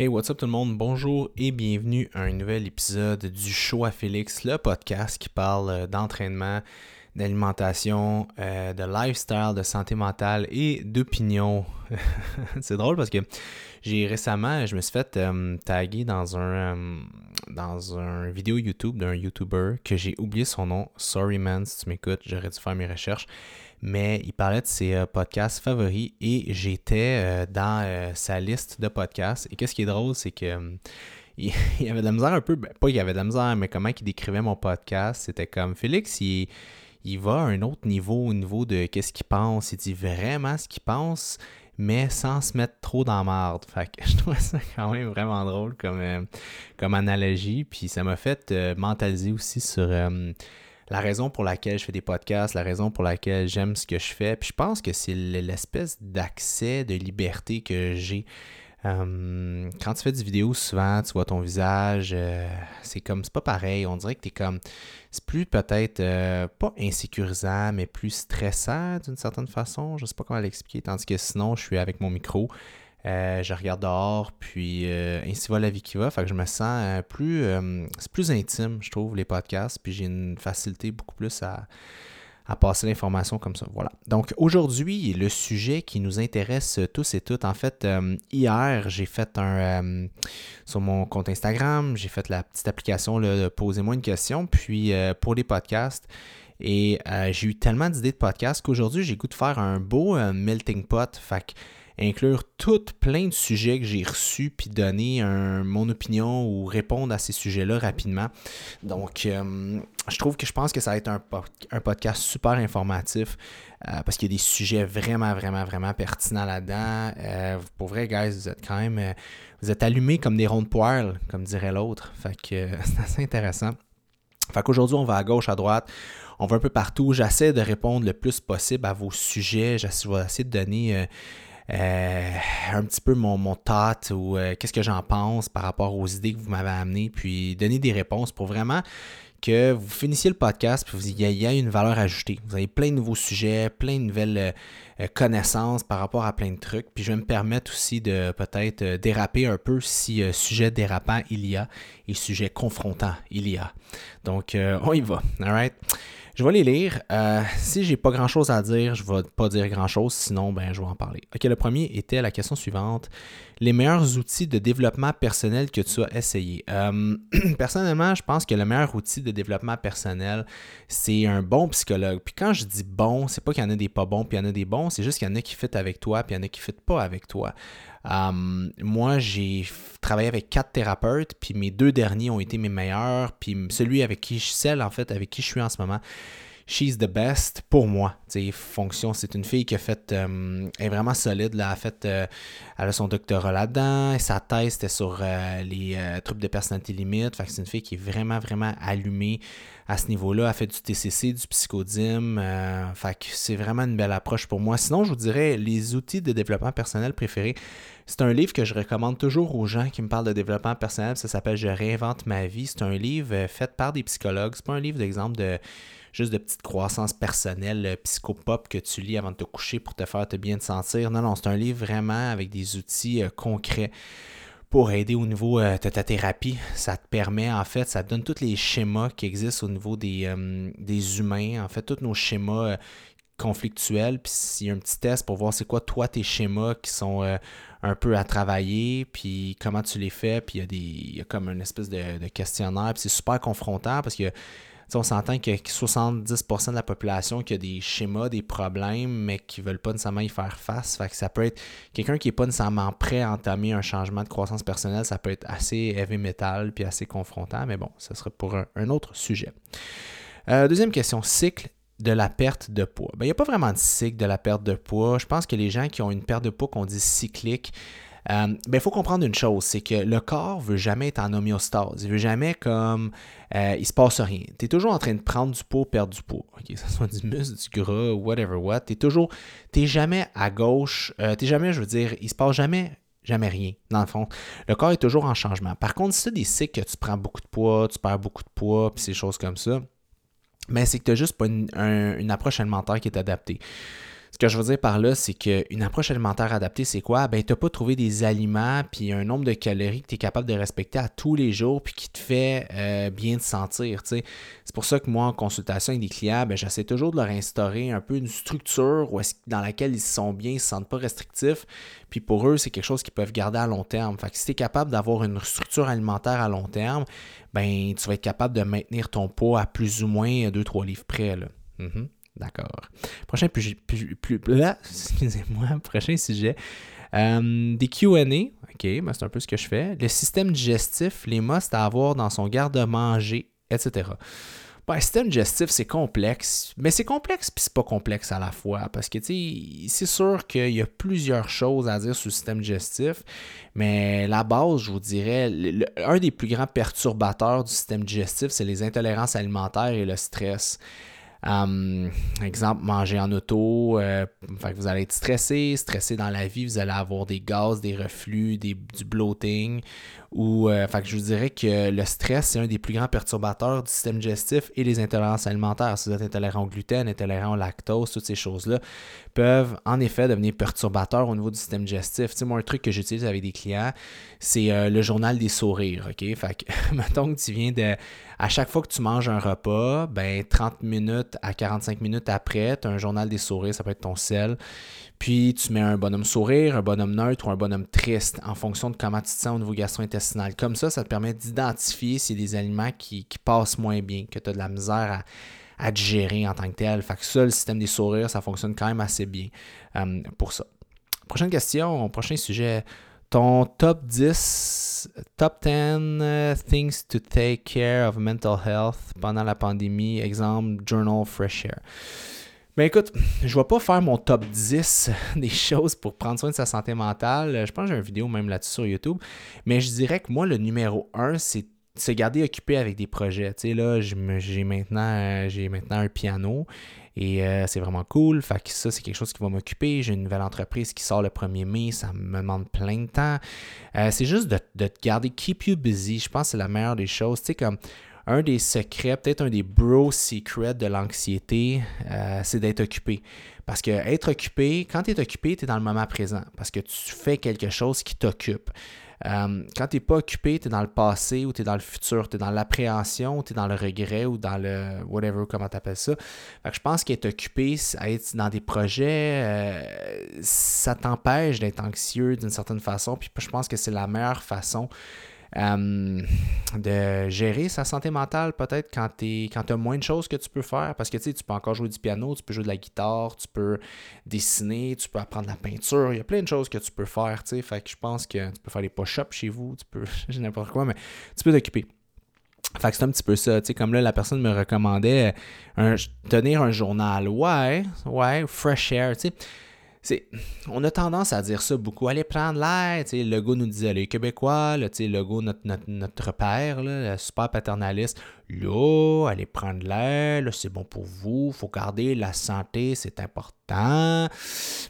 Hey, what's up tout le monde? Bonjour et bienvenue à un nouvel épisode du Show à Félix, le podcast qui parle euh, d'entraînement, d'alimentation, euh, de lifestyle, de santé mentale et d'opinion. C'est drôle parce que j'ai récemment, je me suis fait euh, taguer dans un dans un vidéo YouTube d'un YouTuber que j'ai oublié son nom. Sorry man, si tu m'écoutes, j'aurais dû faire mes recherches mais il parlait de ses euh, podcasts favoris et j'étais euh, dans euh, sa liste de podcasts. Et qu'est-ce qui est drôle, c'est que il, y avait de la misère un peu, ben, pas y avait de la misère, mais comment il décrivait mon podcast, c'était comme Félix, il, il va à un autre niveau au niveau de qu'est-ce qu'il pense. Il dit vraiment ce qu'il pense, mais sans se mettre trop dans marde. Fait que je trouve ça quand même vraiment drôle comme, comme analogie. Puis ça m'a fait mentaliser aussi sur la raison pour laquelle je fais des podcasts, la raison pour laquelle j'aime ce que je fais. Puis je pense que c'est l'espèce d'accès, de liberté que j'ai. Euh, quand tu fais des vidéos, souvent, tu vois ton visage, euh, c'est comme, c'est pas pareil. On dirait que tu es comme, c'est plus peut-être euh, pas insécurisant, mais plus stressant d'une certaine façon. Je sais pas comment l'expliquer. Tandis que sinon, je suis avec mon micro. Euh, je regarde dehors, puis euh, ainsi va la vie qui va. Fait que je me sens euh, plus. c'est plus intime, je trouve, les podcasts. Puis j'ai une facilité beaucoup plus à, passer l'information comme ça. Voilà. Donc aujourd'hui, le sujet qui nous intéresse tous et toutes. En fait, hier, j'ai fait un. sur mon compte Instagram, j'ai fait la petite application de Posez-moi une question. Puis pour les podcasts. Et j'ai eu tellement d'idées de podcasts qu'aujourd'hui, j'ai goût de faire un beau melting pot. Fait que inclure tout plein de sujets que j'ai reçus, puis donner mon opinion ou répondre à ces sujets-là rapidement. Donc, euh, je trouve que je pense que ça va être un, podcast super informatif euh, parce qu'il y a des sujets vraiment, vraiment, vraiment pertinents là-dedans. Euh, pour vrai, guys, vous êtes quand même, vous êtes allumés comme des ronds de poêle, comme dirait l'autre. Fait que c'est assez intéressant. Fait qu'aujourd'hui, on va à gauche, à droite. On va un peu partout. J'essaie de répondre le plus possible à vos sujets. Je vais essayer de donner euh, un petit peu mon, mon thought ou euh, qu'est-ce que j'en pense par rapport aux idées que vous m'avez amenées, puis donner des réponses pour vraiment que vous finissiez le podcast, puis il y, a une valeur ajoutée. Vous avez plein de nouveaux sujets, plein de nouvelles euh, connaissances par rapport à plein de trucs. Puis je vais me permettre aussi de peut-être déraper un peu si sujet dérapant il y a et sujet confrontant il y a. Donc on y va. All right? Je vais les lire. Euh, si j'ai pas grand chose à dire, je vais pas dire grand chose, sinon ben, je vais en parler. Ok, le premier était la question suivante. Les meilleurs outils de développement personnel que tu as essayé. Euh, personnellement, je pense que le meilleur outil de développement personnel, c'est un bon psychologue. Puis quand je dis bon, c'est pas qu'il y en a des pas bons, puis il y en a des bons, c'est juste qu'il y en a qui fit avec toi, puis il y en a qui fit pas avec toi. Euh, moi, j'ai travaillé avec quatre thérapeutes, puis mes deux derniers ont été mes meilleurs, puis celui avec qui je, en fait, avec qui je suis en ce moment, she's the best pour moi. Fonction, c'est une fille qui a fait, euh, est vraiment solide. Là, a fait, euh, elle a son doctorat là-dedans. Sa thèse était sur euh, les troubles de personnalité limite. Fait que c'est une fille qui est vraiment, vraiment allumée à ce niveau-là. Elle fait du TCC, du psychodyme. fait que c'est vraiment une belle approche pour moi. Sinon, je vous dirais les outils de développement personnel préférés. C'est un livre que je recommande toujours aux gens qui me parlent de développement personnel. Ça s'appelle Je réinvente ma vie. C'est un livre fait par des psychologues. C'est pas un livre d'exemple de juste de petites croissances personnelles euh, psychopop que tu lis avant de te coucher pour te faire te bien te sentir. Non, non, c'est un livre vraiment avec des outils euh, concrets pour aider au niveau euh, de ta thérapie. Ça te permet, en fait, ça te donne tous les schémas qui existent au niveau des, humains, en fait, tous nos schémas conflictuels. Puis il y a un petit test pour voir c'est quoi, toi, tes schémas qui sont un peu à travailler, puis comment tu les fais. Puis il y a, y a comme une espèce de, de questionnaire. Puis c'est super confrontant parce que on s'entend que 70% de la population qui a des schémas, des problèmes, mais qui ne veulent pas nécessairement y faire face. Fait que ça peut être quelqu'un qui n'est pas nécessairement prêt à entamer un changement de croissance personnelle, ça peut être assez heavy metal puis assez confrontant, mais bon, ça serait pour un, autre sujet. Euh, deuxième question, cycle de la perte de poids. Ben, il n'y a pas vraiment de cycle de la perte de poids. Je pense que les gens qui ont une perte de poids qu'on dit cyclique, euh, ben, il faut comprendre une chose, c'est que le corps veut jamais être en homéostase. Il veut jamais comme euh, il se passe rien. Tu es toujours en train de prendre du poids, perdre du poids. que ce soit du muscle, du gras, whatever what. Tu es toujours. Tu jamais à gauche. Euh, tu jamais, je veux dire, il se passe jamais jamais rien, dans le fond. Le corps est toujours en changement. Par contre, si tu des cycles que tu prends beaucoup de poids, tu perds beaucoup de poids, puis ces choses comme ça, mais ben, c'est que tu n'as juste pas une, approche alimentaire qui est adaptée. Ce que je veux dire par là, c'est qu'une approche alimentaire adaptée, c'est quoi? Ben, tu n'as pas trouvé des aliments puis un nombre de calories que tu es capable de respecter à tous les jours puis qui te fait euh, bien te sentir. C'est pour ça que moi, en consultation avec des clients, ben, j'essaie toujours de leur instaurer un peu une structure dans laquelle ils se sont bien, ils ne se sentent pas restrictifs. Puis pour eux, c'est quelque chose qu'ils peuvent garder à long terme. Fait que si tu es capable d'avoir une structure alimentaire à long terme, ben, tu vas être capable de maintenir ton poids à plus ou moins 2-3 livres près. Mm-hmm. D'accord. Prochain, plus, plus excusez-moi, prochain sujet. Euh, des QA, OK, ben c'est un peu ce que je fais. Le système digestif, les must à avoir dans son garde-manger, etc. Ben, le système digestif, c'est complexe, mais c'est complexe puis c'est pas complexe à la fois parce que c'est sûr qu'il y a plusieurs choses à dire sur le système digestif, mais la base, je vous dirais, un des plus grands perturbateurs du système digestif, c'est les intolérances alimentaires et le stress. Exemple, manger en auto, euh, vous allez être stressé, stressé dans la vie, vous allez avoir des gaz, des reflux, du bloating. Ou, euh, fait je vous dirais que le stress, c'est un des plus grands perturbateurs du système digestif et les intolérances alimentaires. Si vous êtes intolérant au gluten, intolérant au lactose, toutes ces choses-là peuvent en effet devenir perturbateurs au niveau du système digestif. Tu sais, moi, un truc que j'utilise avec des clients, c'est euh, le journal des sourires. OK? Fait que, mettons que tu viens de. À chaque fois que tu manges un repas, ben 30 minutes à 45 minutes après, tu as un journal des sourires, ça peut être ton sel. Puis tu mets un bonhomme sourire, un bonhomme neutre ou un bonhomme triste en fonction de comment tu te sens au niveau gastro-intestinal. Comme ça, ça te permet d'identifier s'il y a des aliments qui, passent moins bien, que tu as de la misère à, digérer en tant que tel. Fait que ça, le système des sourires, ça fonctionne quand même assez bien euh, pour ça. Prochaine question, prochain sujet. Ton top 10, top 10 euh, things to take care of mental health pendant la pandémie, exemple Journal Fresh Air. Ben écoute, je vais pas faire mon top 10 des choses pour prendre soin de sa santé mentale. Je pense que j'ai une vidéo même là-dessus sur YouTube. Mais je dirais que moi, le numéro 1, c'est se garder occupé avec des projets. Tu sais, là, j'ai maintenant, euh, maintenant un piano et euh, c'est vraiment cool. Fait que ça, c'est quelque chose qui va m'occuper. J'ai une nouvelle entreprise qui sort le 1er mai. Ça me demande plein de temps. Euh, c'est juste de, te garder, keep you busy. Je pense que c'est la meilleure des choses. Tu sais, comme un des secrets, peut-être un des bro secrets de l'anxiété, c'est d'être occupé. Parce que être occupé, quand tu es occupé, tu es dans le moment présent. Parce que tu fais quelque chose qui t'occupe. Euh, quand tu n'es pas occupé, tu es dans le passé ou tu es dans le futur, tu es dans l'appréhension, tu es dans le regret ou dans le whatever, comment tu appelles ça. Fait que je pense qu'être occupé, être dans des projets, euh, ça t'empêche d'être anxieux d'une certaine façon. Puis je pense que c'est la meilleure façon euh, de gérer sa santé mentale peut-être quand tu as moins de choses que tu peux faire. Parce que tu peux encore jouer du piano, tu peux jouer de la guitare, tu peux dessiner, tu peux apprendre la peinture. Il y a plein de choses que tu peux faire. Fait que je pense que tu peux faire des push-ups chez vous, tu peux, n'importe quoi, mais tu peux t'occuper. Fait que c'est un petit peu ça, tu sais, comme là, la personne me recommandait un, tenir un journal. Ouais, ouais, fresh air, tu sais on a tendance à dire ça beaucoup. Allez prendre l'air. Le go nous disait les Québécois, le, le go, notre, notre, notre père, là, super paternaliste. Là, allez prendre l'air, c'est bon pour vous, faut garder la santé, c'est important.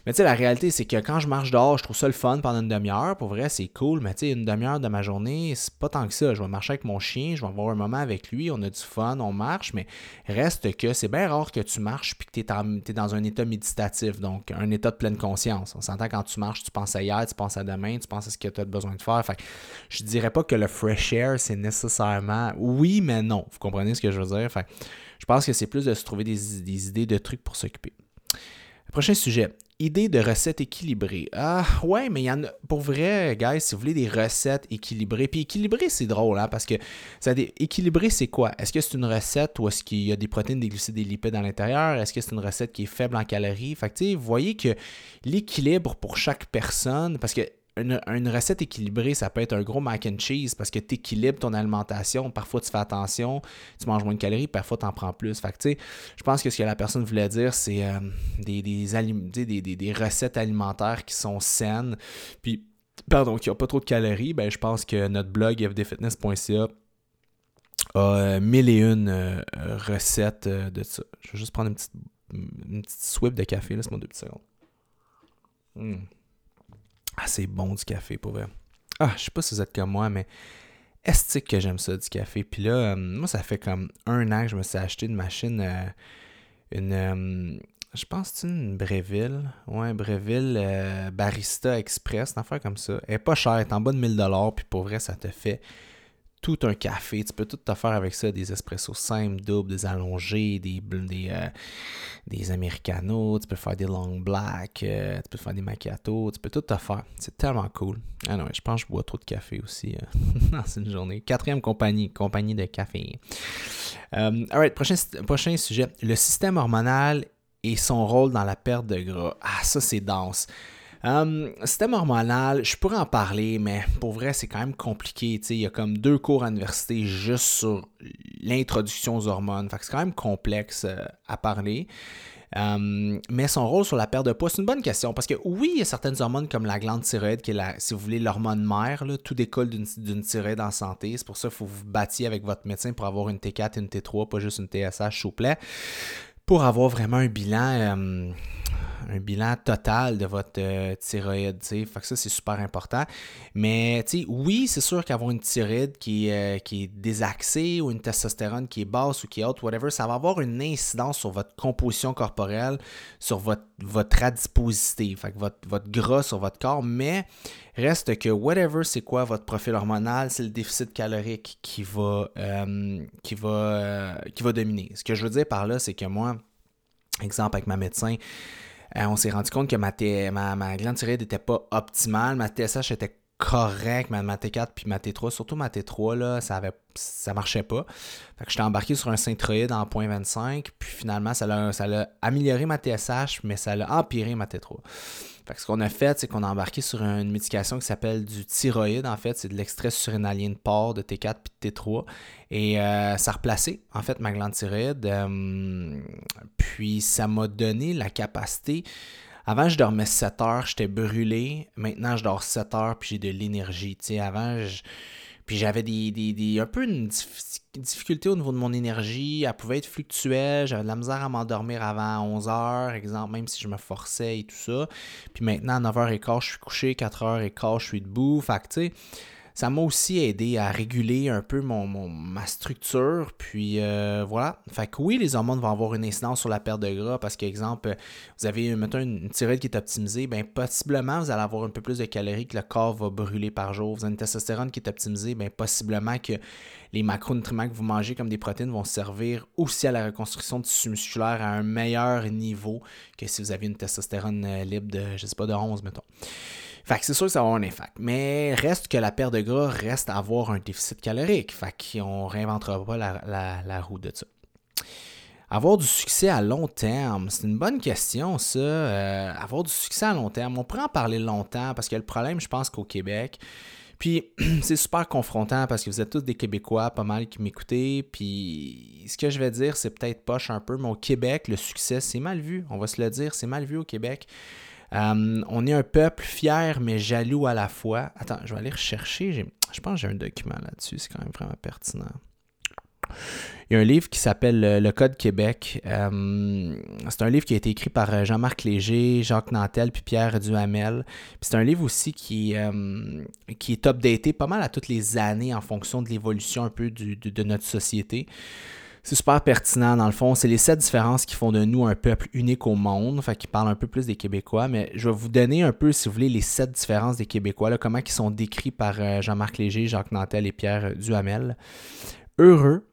Mais tu sais, la réalité, c'est que quand je marche dehors, je trouve ça le fun pendant une demi-heure. Pour vrai, c'est cool, mais tu sais, une demi-heure de ma journée, c'est pas tant que ça. Je vais marcher avec mon chien, je vais avoir un moment avec lui, on a du fun, on marche, mais reste que c'est bien rare que tu marches puis que tu es, dans un état méditatif, donc un état de pleine conscience. On s'entend quand tu marches, tu penses à hier, tu penses à demain, tu penses à ce que tu as besoin de faire. Fait je dirais pas que le fresh air, c'est nécessairement. Oui, mais non. Vous comprenez ce que je veux dire? je pense que c'est plus de se trouver des, idées de trucs pour s'occuper. Prochain sujet. Idée de recettes équilibrées. Ah, ouais, mais il y en a. Pour vrai, guys, si vous voulez des recettes équilibrées. Puis équilibré, c'est drôle, hein, parce que ça équilibré, c'est quoi? Est-ce que c'est une recette ou est-ce qu'il y a des protéines, des glucides, des lipides à l'intérieur? Est-ce que c'est une recette qui est faible en calories? Fait que, vous voyez que l'équilibre pour chaque personne, parce que une, recette équilibrée, ça peut être un gros mac and cheese parce que tu équilibres ton alimentation. Parfois, tu fais attention, tu manges moins de calories, parfois, tu en prends plus. Fait que, je pense que ce que la personne voulait dire, c'est euh, des, recettes alimentaires qui sont saines. Puis, pardon, qui n'ont pas trop de calories. Ben, je pense que notre blog fdfitness.ca a euh, mille et une euh, recettes de ça. Je vais juste prendre une petite, une petite de café. Laisse-moi deux petites secondes. Hmm. Ah, c'est bon du café, pour vrai. Ah, je sais pas si vous êtes comme moi, mais est que j'aime ça, du café? Puis là, euh, moi, ça fait comme un an que je me suis acheté une machine, euh, une, euh, je pense que c'est une Bréville. Ouais, Bréville euh, Barista Express, une affaire comme ça. Elle est pas chère, elle est en bas de 1000$, puis pour vrai, ça te fait tout un café. Tu peux tout te faire avec ça, des espressos simples, doubles, des allongés, des, des, euh, des americanos, tu peux faire des long black, euh, tu peux faire des macchiatos, tu peux tout te faire. C'est tellement cool. Ah non, je pense que je bois trop de café aussi dans une journée. Quatrième compagnie, compagnie de café. alright, prochain, prochain sujet. Le système hormonal et son rôle dans la perte de gras. Ah, ça, c'est dense. Um, système hormonal, je pourrais en parler, mais pour vrai, c'est quand même compliqué. Il y a comme deux cours à l'université juste sur l'introduction aux hormones. c'est quand même complexe euh, à parler. Um, mais son rôle sur la perte de poids, c'est une bonne question parce que oui, il y a certaines hormones comme la glande thyroïde, qui est la, si vous voulez, l'hormone mère, tout décolle d'une thyroïde en santé. C'est pour ça qu'il faut vous battre avec votre médecin pour avoir une T4 et une T3, pas juste une TSH, s'il pour avoir vraiment un bilan, euh, un bilan total de votre euh, thyroïde. Que ça, c'est super important. Mais oui, c'est sûr qu'avoir une thyroïde qui, euh, qui est désaxée ou une testostérone qui est basse ou qui est haute, whatever, ça va avoir une incidence sur votre composition corporelle, sur votre, votre adiposité, que votre, votre gras sur votre corps. Mais reste que whatever c'est quoi votre profil hormonal, c'est le déficit calorique qui va, qui, va, qui va dominer. Ce que je veux dire par là, c'est que moi, Exemple, avec ma médecin, euh, on s'est rendu compte que ma, ma, ma glande thyroïde n'était pas optimale, ma TSH était correcte, ma, T4 puis ma T3, surtout ma T3, là, ça avait ça marchait pas. Fait que j'étais embarqué sur un synthroïde en 0.25, puis finalement, ça l'a, amélioré ma TSH, mais ça l'a empiré ma T3 ce qu'on a fait, c'est qu'on a embarqué sur une médication qui s'appelle du thyroïde. En fait, c'est de l'extrait surinalien de porc de T4 puis de T3. Et euh, ça a replacé, en fait, ma glande thyroïde. Euh, puis ça m'a donné la capacité. Avant, je dormais 7 heures, j'étais brûlé. Maintenant, je dors 7 heures, puis j'ai de l'énergie. avant, je puis j'avais des, un peu une difficulté au niveau de mon énergie. Elle pouvait être fluctuelle. J'avais de la misère à m'endormir avant 11h, exemple, même si je me forçais et tout ça. Puis maintenant, à 9h15, je suis couché. 4h15, je suis debout. Fait que, tu sais, ça m'a aussi aidé à réguler un peu mon, ma structure. Puis euh, voilà. Fait que oui, les hormones vont avoir une incidence sur la perte de gras parce qu'exemple, vous avez mettons une thyroïde qui est optimisée, bien possiblement vous allez avoir un peu plus de calories que le corps va brûler par jour. Vous avez une testostérone qui est optimisée, bien possiblement que les macronutriments que vous mangez comme des protéines vont servir aussi à la reconstruction de tissu musculaire à un meilleur niveau que si vous avez une testostérone euh, libre de, je sais pas, de 11, mettons. Fait que c'est sûr que ça va avoir un impact. Mais reste que la perte de gras reste avoir un déficit calorique. Fait qu'on réinventera pas la, roue de ça. Avoir du succès à long terme, c'est une bonne question, ça. Euh, avoir du succès à long terme, on pourrait en parler longtemps parce que le problème, je pense qu'au Québec, puis c'est super confrontant parce que vous êtes tous des Québécois, pas mal qui m'écoutez. Puis ce que je vais dire, c'est peut-être poche un peu, mais au Québec, le succès, c'est mal vu. On va se le dire, c'est mal vu au Québec. Euh, on est un peuple fier mais jaloux à la fois. Attends, je vais aller rechercher. Je pense que j'ai un document là-dessus. C'est quand même vraiment pertinent. Il y a un livre qui s'appelle Le Code Québec. Euh, c'est un livre qui a été écrit par euh, Jean-Marc Léger, Jacques Nantel puis Pierre Duhamel. c'est un livre aussi qui, qui est updaté pas mal à toutes les années en fonction de l'évolution un peu de notre société. C'est super pertinent dans le fond. C'est les sept différences qui font de nous un peuple unique au monde, fait qui parle un peu plus des Québécois. Mais je vais vous donner un peu, si vous voulez, les sept différences des Québécois, là, comment ils sont décrits par euh, Jean-Marc Léger, Jacques Nantel et Pierre Duhamel. Heureux,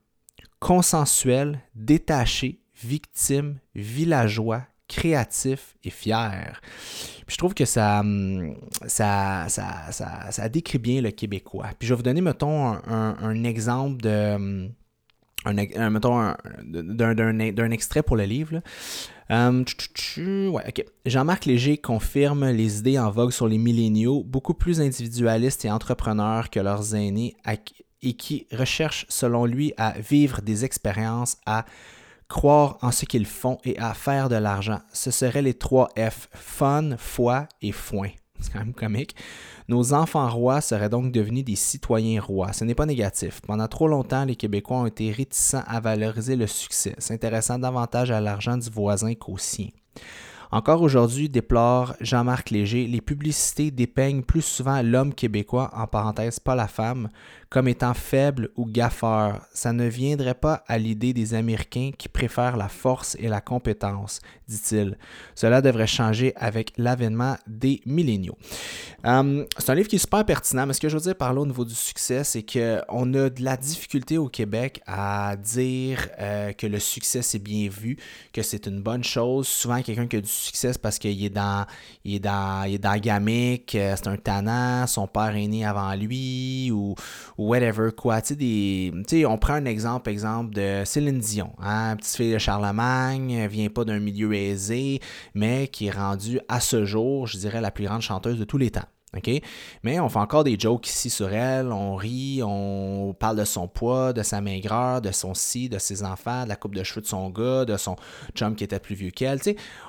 consensuel, détaché, victime, villageois, créatif et fier. je trouve que ça, hum, ça, ça, ça, décrit bien le Québécois. Puis je vais vous donner, mettons, un, exemple de hum, un, mettons d'un extrait pour le livre. Euh, Jean-Marc Léger confirme les idées en vogue sur les milléniaux, beaucoup plus individualistes et entrepreneurs que leurs aînés, et qui recherchent, selon lui, à vivre des expériences, à croire en ce qu'ils font et à faire de l'argent. Ce seraient les trois F, fun, foi et foin. C'est quand même comique. Nos enfants rois seraient donc devenus des citoyens rois. Ce n'est pas négatif. Pendant trop longtemps, les Québécois ont été réticents à valoriser le succès, s'intéressant davantage à l'argent du voisin qu'au sien. Encore aujourd'hui, déplore Jean-Marc Léger, les publicités dépeignent plus souvent l'homme québécois, en parenthèse pas la femme, comme étant faible ou gaffeur. Ça ne viendrait pas à l'idée des Américains qui préfèrent la force et la compétence, dit-il. Cela devrait changer avec l'avènement des milléniaux. Hum, c'est un livre qui est super pertinent, mais ce que je veux dire par là au niveau du succès, c'est qu'on a de la difficulté au Québec à dire euh, que le succès c'est bien vu, que c'est une bonne chose. Souvent, quelqu'un qui a du succès, parce qu'il est dans, il est dans, il est dans euh, c'est un tannant, son père est né avant lui, ou, whatever, quoi. Tu sais, on prend un exemple, exemple de Céline Dion, hein, petite fille de Charlemagne, vient pas d'un milieu aisé, mais qui est rendue à ce jour, je dirais, la plus grande chanteuse de tous les temps. Mais on fait encore des jokes ici sur elle, on rit, on parle de son poids, de sa maigreur, de son si, de ses enfants, de la coupe de cheveux de son gars, de son chum qui était plus vieux qu'elle.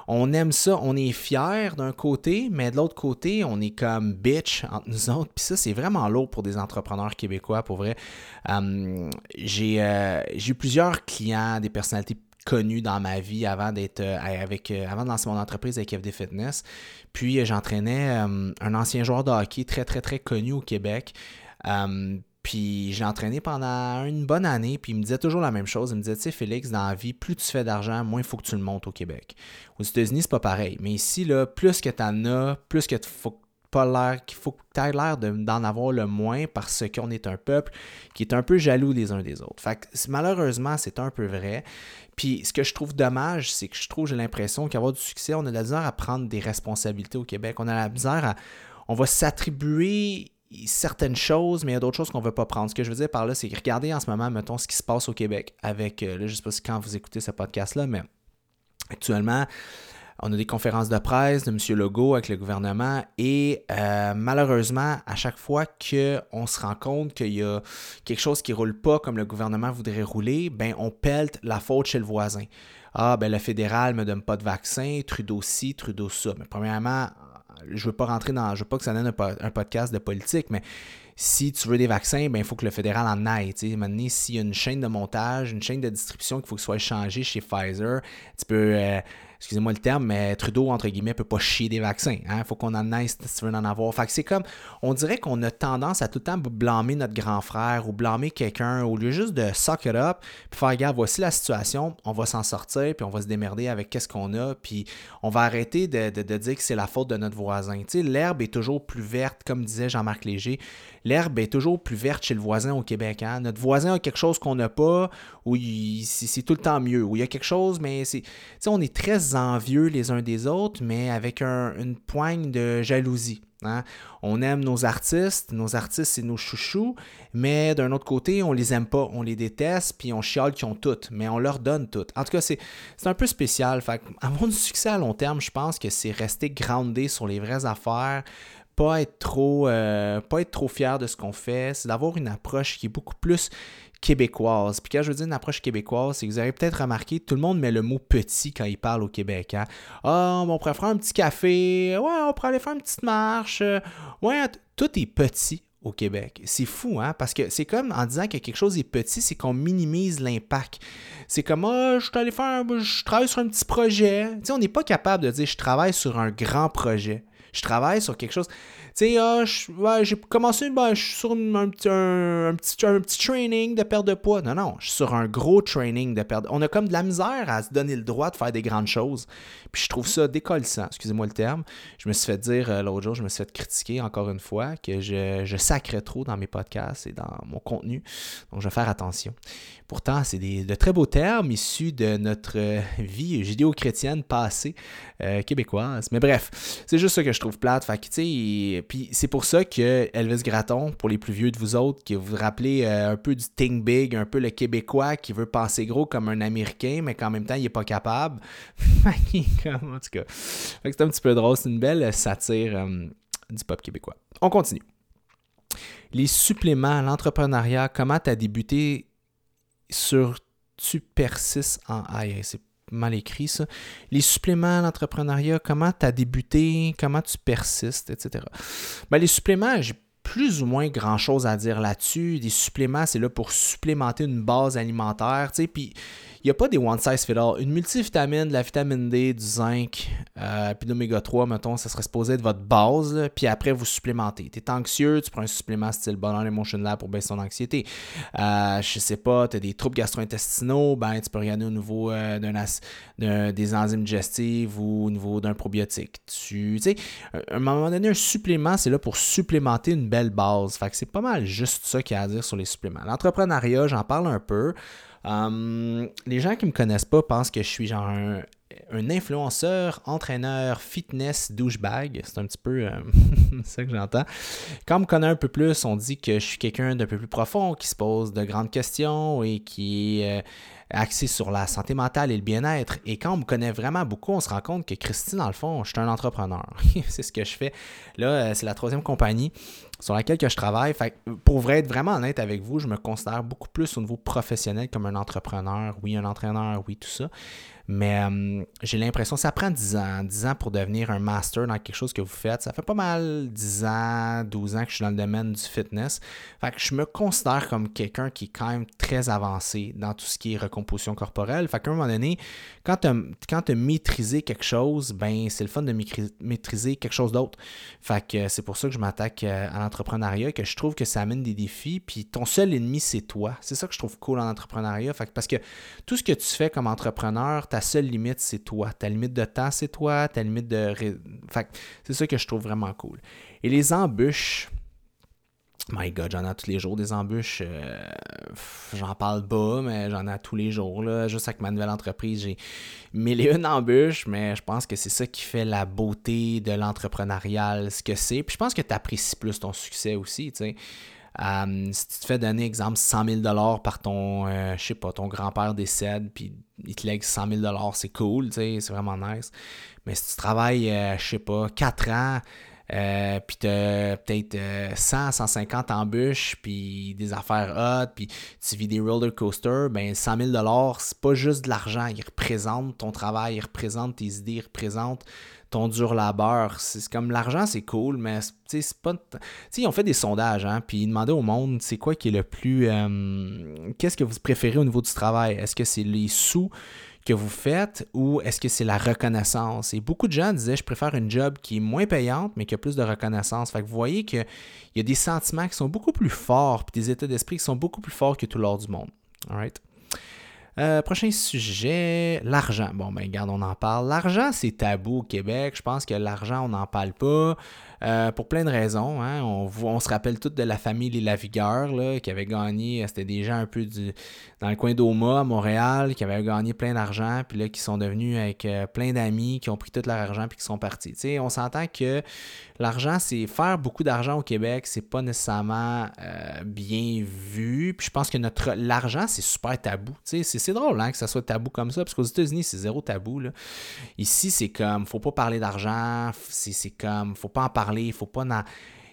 On aime ça, on est fiers d'un côté, mais de l'autre côté, on est comme bitch entre nous autres. Puis ça, c'est vraiment lourd pour des entrepreneurs québécois, pour vrai. Hum, j'ai eu plusieurs clients, des personnalités connu dans ma vie avant d'être euh, avec euh, avant de lancer mon entreprise avec FD Fitness. Puis euh, j'entraînais un ancien joueur de hockey très très très connu au Québec. puis j'ai entraîné pendant une bonne année, puis il me disait toujours la même chose. Il me disait, tu sais, Félix, dans la vie, plus tu fais d'argent, moins il faut que tu le montes au Québec. Aux États-Unis, c'est pas pareil. Mais ici, là, plus que tu en as, plus que tu faut pas l'air qu'il faut que tu aies l'air d'en avoir le moins parce qu'on est un peuple qui est un peu jaloux les uns des autres. Fait que, malheureusement, c'est un peu vrai. Puis ce que je trouve dommage, c'est que je trouve, j'ai l'impression qu'avoir du succès, on a de la misère à prendre des responsabilités au Québec. On a la misère à. On va s'attribuer certaines choses, mais il y a d'autres choses qu'on ne veut pas prendre. Ce que je veux dire par là, c'est que regardez en ce moment, mettons, ce qui se passe au Québec avec, euh, là, je ne sais pas si quand vous écoutez ce podcast-là, mais actuellement, on a des conférences de presse de M. Legault avec le gouvernement et euh, malheureusement, à chaque fois qu'on se rend compte qu'il y a quelque chose qui ne roule pas comme le gouvernement voudrait rouler, ben on pelte la faute chez le voisin. Ah, ben le fédéral ne me donne pas de vaccin, Trudeau ci, Trudeau ça. Mais premièrement, je veux pas rentrer dans. Je veux pas que ça donne un, podcast de politique, mais si tu veux des vaccins, ben, il faut que le fédéral en aille. Maintenant, s'il y a une chaîne de montage, une chaîne de distribution qu'il faut que soit échangée chez Pfizer, tu peux. Euh, excusez-moi le terme, mais Trudeau, entre guillemets, peut pas chier des vaccins. Il hein. faut qu'on en ait si tu veux en avoir. Fait que c'est comme, on dirait qu'on a tendance à tout le temps blâmer notre grand frère ou blâmer quelqu'un au lieu juste de suck it up, puis faire, regarde, voici la situation, on va s'en sortir, puis on va se démerder avec qu'est-ce qu'on a, puis on va arrêter de, dire que c'est la faute de notre voisin. Tu sais, l'herbe est toujours plus verte, comme disait Jean-Marc Léger, l'herbe est toujours plus verte chez le voisin au Québec. Hein. Notre voisin a quelque chose qu'on n'a pas, ou c'est tout le temps mieux, ou il y a quelque chose, mais c'est, on est très envieux les uns des autres, mais avec une poigne de jalousie. Hein. On aime nos artistes, nos artistes, c'est nos chouchous, mais d'un autre côté, on les aime pas, on les déteste, puis on chiale qu'ils ont toutes, mais on leur donne toutes. En tout cas, c'est un peu spécial. Fait, avoir du succès à long terme, je pense que c'est rester groundé sur les vraies affaires, pas être trop, euh, pas être trop fier de ce qu'on fait, c'est d'avoir une approche qui est beaucoup plus québécoise. Puis quand je veux dire une approche québécoise, c'est que vous avez peut-être remarqué, tout le monde met le mot petit quand il parle au Québec. Hein? Ah, on pourrait faire un petit café, ouais, on pourrait aller faire une petite marche. Ouais, tout est petit au Québec. C'est fou, hein? Parce que c'est comme en disant que quelque chose est petit, c'est qu'on minimise l'impact. C'est comme, ah, je suis allé faire, je travaille sur un petit projet. Tu sais, on n'est pas capable de dire, je travaille sur un grand projet. Je travaille sur quelque chose. Tu sais, ah, j'ai commencé, ben, je suis sur un, petit, un, petit, un, petit, training de perte de poids. Non, non, je suis sur un gros training de perte. On a comme de la misère à se donner le droit de faire des grandes choses. Puis je trouve ça décollissant, excusez-moi le terme. Je me suis fait dire euh, l'autre jour, je me suis fait critiquer encore une fois que je, je sacrais trop dans mes podcasts et dans mon contenu. Donc je vais faire attention. Pourtant, c'est de très beaux termes issus de notre euh, vie judéo-chrétienne passée euh, québécoise. Mais bref, c'est juste ça que je trouve plate. Fait que, puis c'est pour ça que Elvis Gratton, pour les plus vieux de vous autres, qui vous vous rappelez euh, un peu du think big, un peu le Québécois qui veut penser gros comme un Américain, mais qu'en même temps, il n'est pas capable. en tout cas, c'est un petit peu drôle. C'est une belle satire euh, du pop québécois. On continue. Les suppléments, l'entrepreneuriat, comment tu as débuté? Sur Tu persistes en. C'est mal écrit ça. Les suppléments, l'entrepreneuriat, comment tu as débuté, comment tu persistes, etc. Ben, les suppléments, j'ai plus ou moins grand chose à dire là-dessus. Des suppléments, c'est là pour supplémenter une base alimentaire, tu sais, puis il n'y a pas des one size fit all. Une multivitamine, de la vitamine D, du zinc, euh, puis l'oméga 3, mettons, ça serait supposé être votre base, puis après vous supplémentez. Tu es anxieux, tu prends un supplément style Bonheur Emotion Lab pour baisser ton anxiété. Euh, je sais pas, tu as des troubles gastro-intestinaux, ben tu peux regarder au niveau euh, d'un, des enzymes digestives ou au niveau d'un probiotique. Tu sais, à un moment donné, un supplément, c'est là pour supplémenter une belle base. Fait que c'est pas mal juste ça qu'il y a à dire sur les suppléments. L'entrepreneuriat, j'en parle un peu. Hum, les gens qui me connaissent pas pensent que je suis genre un, influenceur, entraîneur, fitness, douchebag. C'est un petit peu euh, ça que j'entends. Quand on me connaît un peu plus, on dit que je suis quelqu'un d'un peu plus profond, qui se pose de grandes questions et qui est euh, axé sur la santé mentale et le bien-être. Et quand on me connaît vraiment beaucoup, on se rend compte que Christine, dans le fond, je suis un entrepreneur. c'est ce que je fais. Là, euh, c'est la troisième compagnie sur laquelle que je travaille. Fait pour vrai être vraiment honnête avec vous, je me considère beaucoup plus au niveau professionnel comme un entrepreneur, oui, un entraîneur, oui, tout ça. Mais euh, j'ai l'impression ça prend 10 ans. 10 ans pour devenir un master dans quelque chose que vous faites. Ça fait pas mal 10 ans, 12 ans que je suis dans le domaine du fitness. Fait que je me considère comme quelqu'un qui est quand même très avancé dans tout ce qui est recomposition corporelle. Fait qu'à un moment donné, quand tu as, maîtrisé quelque chose, ben c'est le fun de maîtriser quelque chose d'autre. Fait que c'est pour ça que je m'attaque euh, à l'entrepreneuriat, que je trouve que ça amène des défis. Puis ton seul ennemi, c'est toi. C'est ça que je trouve cool en entrepreneuriat. Fait que parce que tout ce que tu fais comme entrepreneur, ta seule limite, c'est toi. Ta limite de temps, c'est toi. Ta limite de. Fait c'est ça que je trouve vraiment cool. Et les embûches. My God, j'en ai tous les jours des embûches. Euh, j'en parle pas, mais j'en ai tous les jours. Là. Juste avec ma nouvelle entreprise, j'ai mille et une embûches, mais je pense que c'est ça qui fait la beauté de l'entrepreneurial, ce que c'est. Puis je pense que tu apprécies plus ton succès aussi. Tu sais. Euh, si tu te fais donner, exemple, 100 000 par ton, euh, je sais pas, ton grand-père décède, puis il te lègue 100 000 c'est cool, c'est vraiment nice. Mais si tu travailles, euh, je sais pas, 4 ans, puis tu peut-être 100, 150 embûches, puis des affaires hot, puis tu vis des roller coasters, ben 100 000 c'est pas juste de l'argent, il représente ton travail, il représente tes idées, il représente ton dur labeur. C'est comme l'argent, c'est cool, mais c'est pas. sais, ils ont fait des sondages, hein, puis ils demandaient au monde c'est quoi qui est le plus. Euh, qu'est-ce que vous préférez au niveau du travail? Est-ce que c'est les sous que vous faites ou est-ce que c'est la reconnaissance? Et beaucoup de gens disaient je préfère une job qui est moins payante, mais qui a plus de reconnaissance. Fait que vous voyez qu'il y a des sentiments qui sont beaucoup plus forts, puis des états d'esprit qui sont beaucoup plus forts que tout l'or du monde. All right? Euh, prochain sujet, l'argent. Bon, ben, regarde, on en parle. L'argent, c'est tabou au Québec. Je pense que l'argent, on n'en parle pas. Euh, pour plein de raisons. Hein. On, se rappelle toutes de la famille Les Lavigueur là, qui avait gagné, c'était des gens un peu du, dans le coin d'Oma à Montréal, qui avaient gagné plein d'argent, puis là, qui sont devenus avec euh, plein d'amis, qui ont pris tout leur argent, puis qui sont partis. on s'entend que l'argent, c'est faire beaucoup d'argent au Québec, c'est pas nécessairement euh, bien vu. Puis je pense que notre l'argent, c'est super tabou. C'est, drôle hein, que ça soit tabou comme ça, parce qu'aux États-Unis, c'est zéro tabou. Là. Ici, c'est comme, faut pas parler d'argent, c'est comme, faut pas en parler il faut pas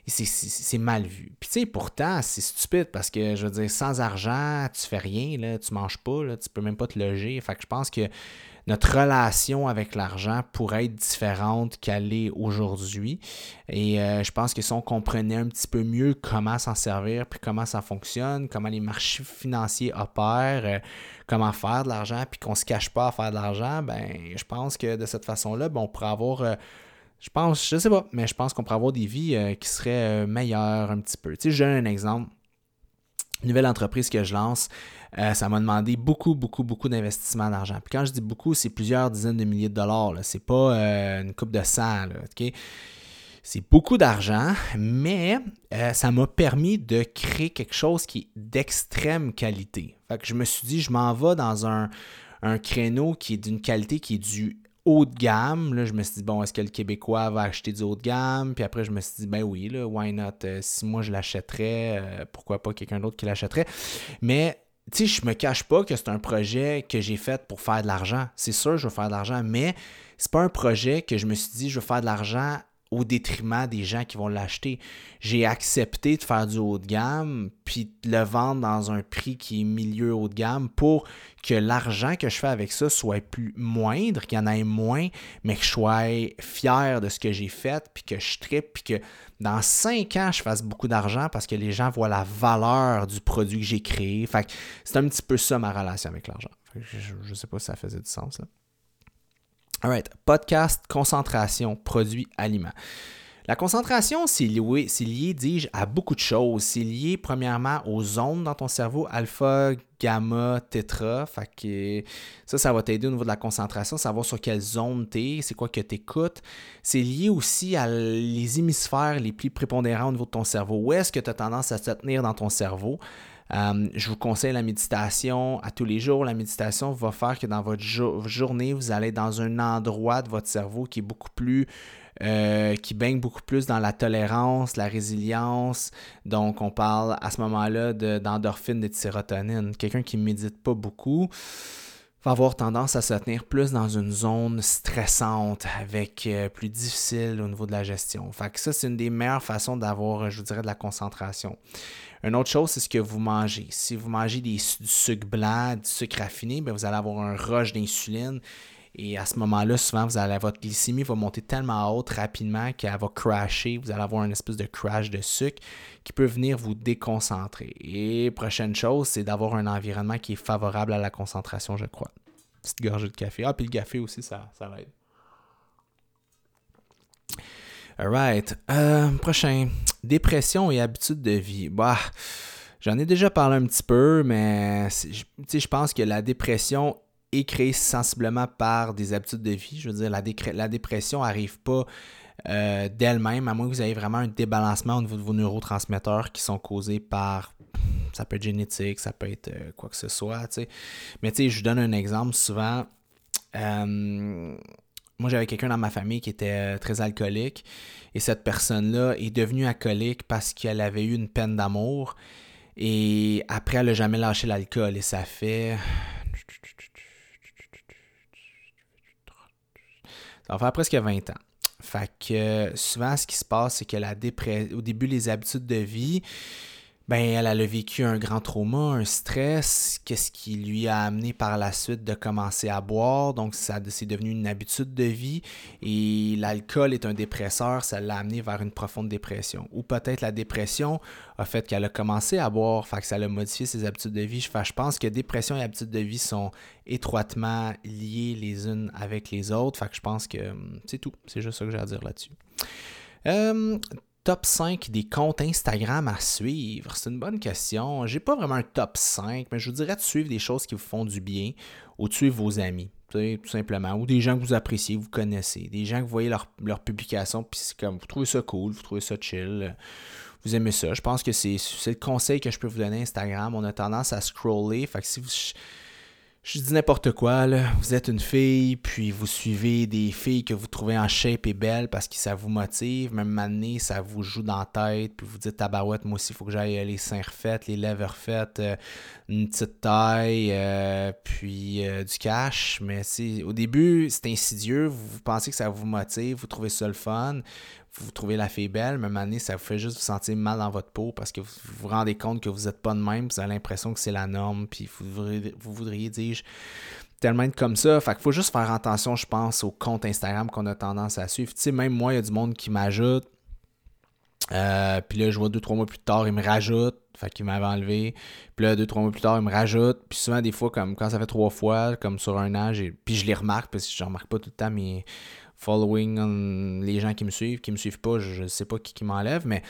C'est mal vu. Puis tu sais, pourtant, c'est stupide parce que, je veux dire, sans argent, tu fais rien, là, tu manges pas, là, tu peux même pas te loger. Fait que je pense que notre relation avec l'argent pourrait être différente qu'elle est aujourd'hui. Et euh, je pense que si on comprenait un petit peu mieux comment s'en servir, puis comment ça fonctionne, comment les marchés financiers opèrent, euh, comment faire de l'argent, puis qu'on se cache pas à faire de l'argent, ben je pense que de cette façon-là, ben, on pourrait avoir... Euh, je pense, je sais pas, mais je pense qu'on pourrait avoir des vies euh, qui seraient euh, meilleures un petit peu. Tu sais, je donne un exemple. Une nouvelle entreprise que je lance, euh, ça m'a demandé beaucoup, beaucoup, beaucoup d'investissement d'argent. Puis quand je dis beaucoup, c'est plusieurs dizaines de milliers de dollars. C'est pas une coupe de sang. C'est beaucoup d'argent, mais ça m'a permis de créer quelque chose qui est d'extrême qualité. Fait que je me suis dit, je m'en vais dans un, un créneau qui est d'une qualité qui est du haut de gamme. Là, je me suis dit, bon, est-ce que le Québécois va acheter du haut de gamme? Puis après, je me suis dit, ben oui, là, why not? Euh, si moi je l'achèterais, euh, pourquoi pas quelqu'un d'autre qui l'achèterait? Mais, tu sais, je me cache pas que c'est un projet que j'ai fait pour faire de l'argent. C'est sûr, je veux faire de l'argent, mais c'est pas un projet que je me suis dit, je veux faire de l'argent au détriment des gens qui vont l'acheter. J'ai accepté de faire du haut de gamme, puis de le vendre dans un prix qui est milieu haut de gamme pour que l'argent que je fais avec ça soit plus moindre, qu'il y en ait moins, mais que je sois fier de ce que j'ai fait, puis que je tripe, puis que dans cinq ans, je fasse beaucoup d'argent parce que les gens voient la valeur du produit que j'ai créé. Fait c'est un petit peu ça ma relation avec l'argent. Je ne sais pas si ça faisait du sens. Là. Alright, podcast, concentration, produit, aliment. La concentration, c'est lié, dis-je, à beaucoup de choses. C'est lié premièrement aux zones dans ton cerveau, alpha, gamma, tétra. Fait ça, ça va t'aider au niveau de la concentration, savoir sur quelle zone tu es, c'est quoi que tu écoutes. C'est lié aussi à les hémisphères les plus prépondérants au niveau de ton cerveau. Où est-ce que tu as tendance à te tenir dans ton cerveau? Euh, je vous conseille la méditation à tous les jours. La méditation va faire que dans votre journée, vous allez dans un endroit de votre cerveau qui est beaucoup plus euh, qui baigne beaucoup plus dans la tolérance, la résilience. Donc, on parle à ce moment-là d'endorphine, de, de sérotonine. Quelqu'un qui ne médite pas beaucoup va avoir tendance à se tenir plus dans une zone stressante, avec euh, plus difficile au niveau de la gestion. Fait que ça, c'est une des meilleures façons d'avoir, je vous dirais, de la concentration. Une autre chose, c'est ce que vous mangez. Si vous mangez du sucre blanc, du sucre raffiné, bien, vous allez avoir un rush d'insuline. Et à ce moment-là, souvent, vous allez, votre glycémie va monter tellement haute rapidement qu'elle va crasher. Vous allez avoir une espèce de crash de sucre qui peut venir vous déconcentrer. Et prochaine chose, c'est d'avoir un environnement qui est favorable à la concentration, je crois. Petite gorgée de café. Ah, puis le café aussi, ça, ça aide. Alright. Euh, prochain. Dépression et habitudes de vie. Bah, j'en ai déjà parlé un petit peu, mais je pense que la dépression est créée sensiblement par des habitudes de vie. Je veux dire, la, dépression n'arrive pas euh, d'elle-même, à moins que vous ayez vraiment un débalancement au niveau de vos neurotransmetteurs qui sont causés par. Ça peut être génétique, ça peut être euh, quoi que ce soit. Mais tu sais, je vous donne un exemple. Souvent, moi, j'avais quelqu'un dans ma famille qui était euh, très alcoolique et cette personne-là est devenue alcoolique parce qu'elle avait eu une peine d'amour et après, elle n'a jamais lâché l'alcool et ça fait. Ça va faire presque 20 ans. Fait que souvent, ce qui se passe, c'est que la dépression, au début, les habitudes de vie, ben, elle, a vécu un grand trauma, un stress, qu'est-ce qui lui a amené par la suite de commencer à boire? Donc, ça c'est devenu une habitude de vie. Et l'alcool est un dépresseur, ça l'a amené vers une profonde dépression. Ou peut-être la dépression a fait qu'elle a commencé à boire, fait que ça a modifié ses habitudes de vie. je pense que dépression et habitudes de vie sont étroitement liées les unes avec les autres. Fait que je pense que hum, c'est tout. C'est juste ça que j'ai à dire là-dessus. Euh, top 5 des comptes Instagram à suivre? C'est une bonne question. J'ai pas vraiment un top 5, mais je vous dirais de suivre des choses qui vous font du bien ou de suivre vos amis, tout simplement. Ou des gens que vous appréciez, vous connaissez. Des gens que vous voyez leurs leur publications, puis c'est comme, vous trouvez ça cool, vous trouvez ça chill, vous aimez ça. Je pense que c'est le conseil que je peux vous donner Instagram. On a tendance à scroller. Fait que si vous je dis n'importe quoi, là. Vous êtes une fille, puis vous suivez des filles que vous trouvez en shape et belles parce que ça vous motive. Même année, ça vous joue dans la tête, puis vous dites tabarouette, moi aussi, il faut que j'aille les seins refaits, les lèvres refaites, euh, une petite taille, euh, puis euh, du cash. Mais au début, c'est insidieux. Vous, pensez que ça vous motive, vous trouvez ça le fun vous trouvez la fille belle, même année, ça vous fait juste vous sentir mal dans votre peau parce que vous vous rendez compte que vous n'êtes pas de même, vous avez l'impression que c'est la norme, puis vous voudriez, vous voudriez dis-je, tellement être comme ça. Fait qu'il faut juste faire attention, je pense, au compte Instagram qu'on a tendance à suivre. Tu sais, même moi, il y a du monde qui m'ajoute. Euh, puis là, je vois deux, trois mois plus tard, il me rajoute. Fait qu'il m'avait enlevé. Puis là, deux, trois mois plus tard, il me rajoute. Puis souvent, des fois, comme quand ça fait trois fois, comme sur un an, puis je les remarque, parce que je ne remarque pas tout le temps, mais following les gens qui me suivent, qui me suivent pas, je sais pas qui, qui m'enlève, mais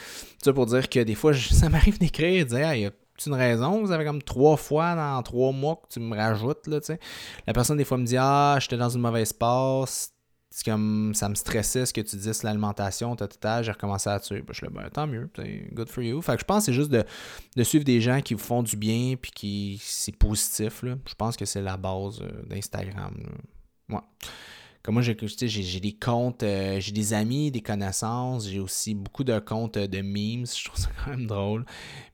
ça pour dire que des fois, ça m'arrive d'écrire et de dire, y a une raison, vous avez comme trois fois dans trois mois que tu me rajoutes, là, tu. La personne, des fois, me dit, ah, j'étais dans une mauvaise passe, c'est comme ça me stressait ce que tu dis sur l'alimentation, j'ai recommencé à tuer. Ben, je suis là, ben, tant mieux, good for you. Fait que je pense que c'est juste de, suivre des gens qui vous font du bien puis qui c'est positif. Là. Je pense que c'est la base euh, d'Instagram. Moi. Comme moi, j'ai des comptes, euh, j'ai des amis, des connaissances, j'ai aussi beaucoup de comptes de memes, je trouve ça quand même drôle.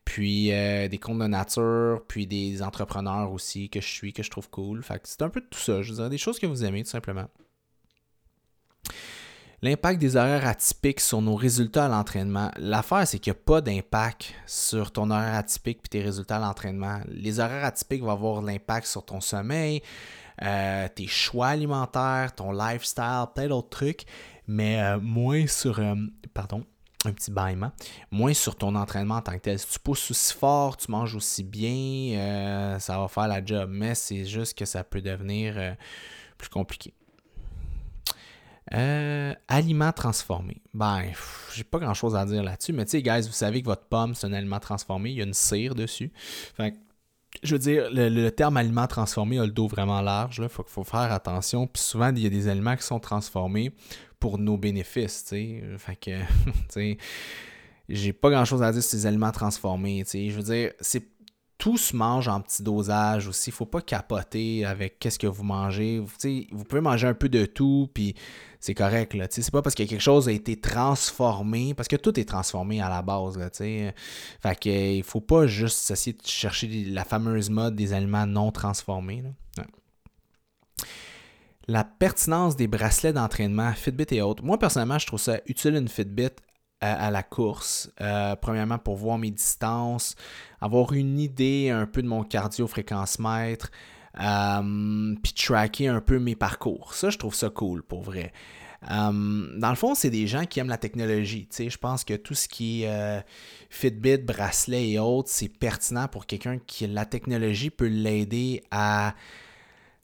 Puis euh, des comptes de nature, puis des entrepreneurs aussi que je suis, que je trouve cool. Fait que c'est un peu de tout ça, je dirais des choses que vous aimez tout simplement. L'impact des horaires atypiques sur nos résultats à l'entraînement. L'affaire, c'est qu'il n'y a pas d'impact sur ton horaire atypique et tes résultats à l'entraînement. Les horaires atypiques vont avoir l'impact sur ton sommeil, euh, tes choix alimentaires, ton lifestyle, plein d'autres trucs, mais euh, moins sur. Euh, pardon, un petit bâillement, moins sur ton entraînement en tant que tel. Si tu pousses aussi fort, tu manges aussi bien, ça va faire la job, mais c'est juste que ça peut devenir plus compliqué. Euh, aliments transformés. Ben, j'ai pas grand chose à dire là-dessus, mais tu sais, guys, vous savez que votre pomme, c'est un aliment transformé, il y a une cire dessus. Fait je veux dire, le, terme aliment transformé a le dos vraiment large. Il faut, faut faire attention. Puis souvent, il y a des aliments qui sont transformés pour nos bénéfices. sais. Fait que, j'ai pas grand chose à dire sur ces aliments transformés. sais. Je veux dire, c'est tout se mange en petit dosage aussi. Il faut pas capoter avec qu'est-ce que vous mangez. Vous, pouvez manger un peu de tout, puis c'est correct. Là. C'est pas parce que quelque chose a été transformé, parce que tout est transformé à la base. Là, fait que, il faut pas juste essayer de chercher la fameuse mode des aliments non transformés. La pertinence des bracelets d'entraînement, Fitbit et autres. Moi, personnellement, je trouve ça utile une Fitbit à, la course. Euh, premièrement, pour voir mes distances, avoir une idée un peu de mon cardio fréquence mètre, euh, puis tracker un peu mes parcours. Ça, je trouve ça cool pour vrai. Euh, dans le fond, c'est des gens qui aiment la technologie. Je pense que tout ce qui est Fitbit, bracelet et autres, c'est pertinent pour quelqu'un qui la technologie peut l'aider à